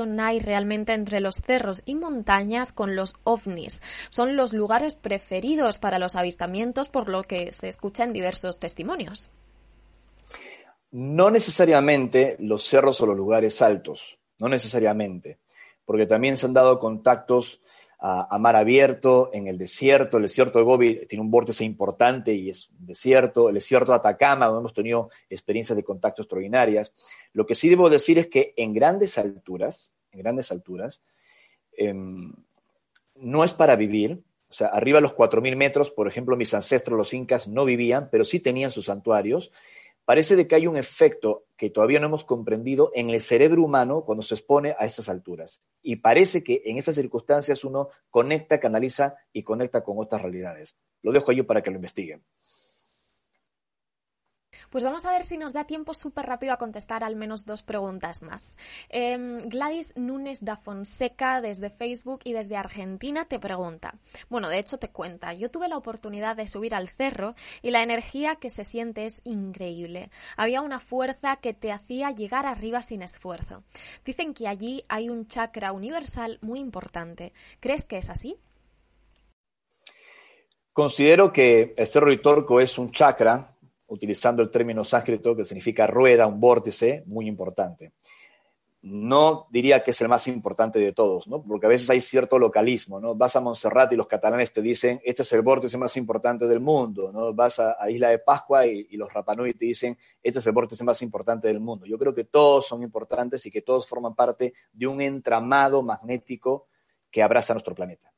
hay realmente entre los cerros y montañas con los ovnis. Son los lugares preferidos para los avistamientos, por lo que se escucha en diversos testimonios. No necesariamente los cerros o los lugares altos, no necesariamente, porque también se han dado contactos a, mar abierto, en el desierto. El desierto de Gobi tiene un vórtice importante y es desierto. El desierto de Atacama, donde hemos tenido experiencias de contacto extraordinarias. Lo que sí debo decir es que en grandes alturas, en grandes alturas, em, no es para vivir. O sea, arriba de los 4.000 metros, por ejemplo, mis ancestros, los incas, no vivían, pero sí tenían sus santuarios parece de que hay un efecto que todavía no hemos comprendido en el cerebro humano cuando se expone a esas alturas. Y parece que en esas circunstancias uno conecta, canaliza y conecta con otras realidades. Lo dejo yo para que lo investiguen. Pues vamos a ver si nos da tiempo súper rápido a contestar al menos dos preguntas más. Em, Gladys Núñez da Fonseca desde Facebook y desde Argentina te pregunta. Bueno, de hecho te cuenta, yo tuve la oportunidad de subir al cerro y la energía que se siente es increíble. Había una fuerza que te hacía llegar arriba sin esfuerzo. Dicen que allí hay un chakra universal muy importante. ¿Crees que es así? Considero que el Cerro Ritorco es un chakra utilizando el término sánscrito que significa rueda, un vórtice, muy importante. No diría que es el más importante de todos, ¿no? porque a veces hay cierto localismo. ¿no? Vas a Montserrat y los catalanes te dicen, este es el vórtice más importante del mundo. ¿no? Vas a, Isla de Pascua y, los Rapanui te dicen, este es el vórtice más importante del mundo. Yo creo que todos son importantes y que todos forman parte de un entramado magnético que abraza nuestro planeta.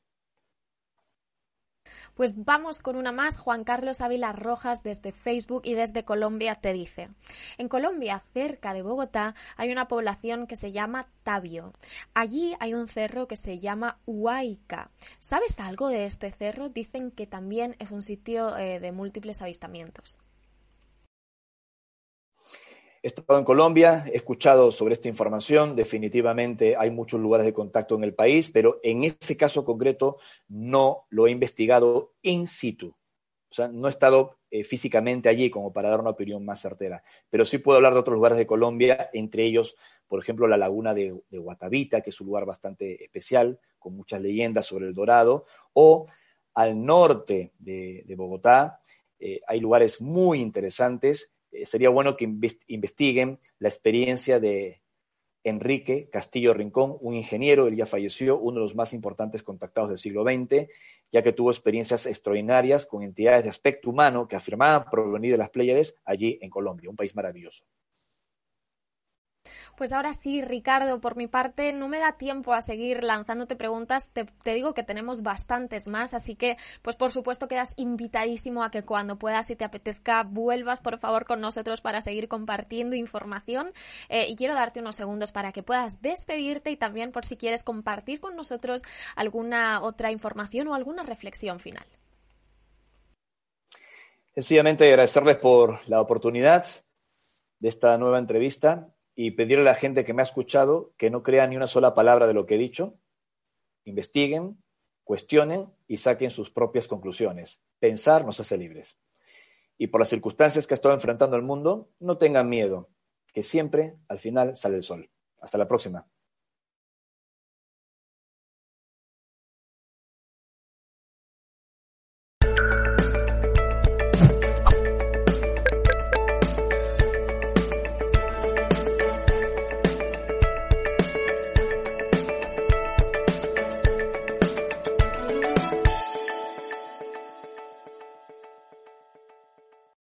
Pues vamos con una más. Juan Carlos Ávila Rojas desde Facebook y desde Colombia te dice. En Colombia, cerca de Bogotá, hay una población que se llama Tabio. Allí hay un cerro que se llama Huayca. ¿Sabes algo de este cerro? Dicen que también es un sitio eh, de múltiples avistamientos. He estado en Colombia, he escuchado sobre esta información, definitivamente hay muchos lugares de contacto en el país, pero en ese caso concreto no lo he investigado in situ. O sea, no he estado eh, físicamente allí como para dar una opinión más certera, pero sí puedo hablar de otros lugares de Colombia, entre ellos, por ejemplo, la laguna de, Guatavita, que es un lugar bastante especial, con muchas leyendas sobre el dorado, o al norte de, Bogotá, eh, hay lugares muy interesantes sería bueno que investiguen la experiencia de Enrique Castillo Rincón, un ingeniero, él ya falleció, uno de los más importantes contactados del siglo XX, ya que tuvo experiencias extraordinarias con entidades de aspecto humano que afirmaban provenir de las Pléyades allí en Colombia, un país maravilloso. Pues ahora sí, Ricardo, por mi parte no me da tiempo a seguir lanzándote preguntas. Te, digo que tenemos bastantes más, así que, pues por supuesto quedas invitadísimo a que cuando puedas y te apetezca vuelvas, por favor, con nosotros para seguir compartiendo información. Eh, y quiero darte unos segundos para que puedas despedirte y también por si quieres compartir con nosotros alguna otra información o alguna reflexión final. Sencillamente agradecerles por la oportunidad de esta nueva entrevista y pedirle a la gente que me ha escuchado que no crea ni una sola palabra de lo que he dicho, investiguen, cuestionen y saquen sus propias conclusiones. Pensar nos hace libres. Y por las circunstancias que ha estado enfrentando el mundo, no tengan miedo, que siempre al final sale el sol. Hasta la próxima.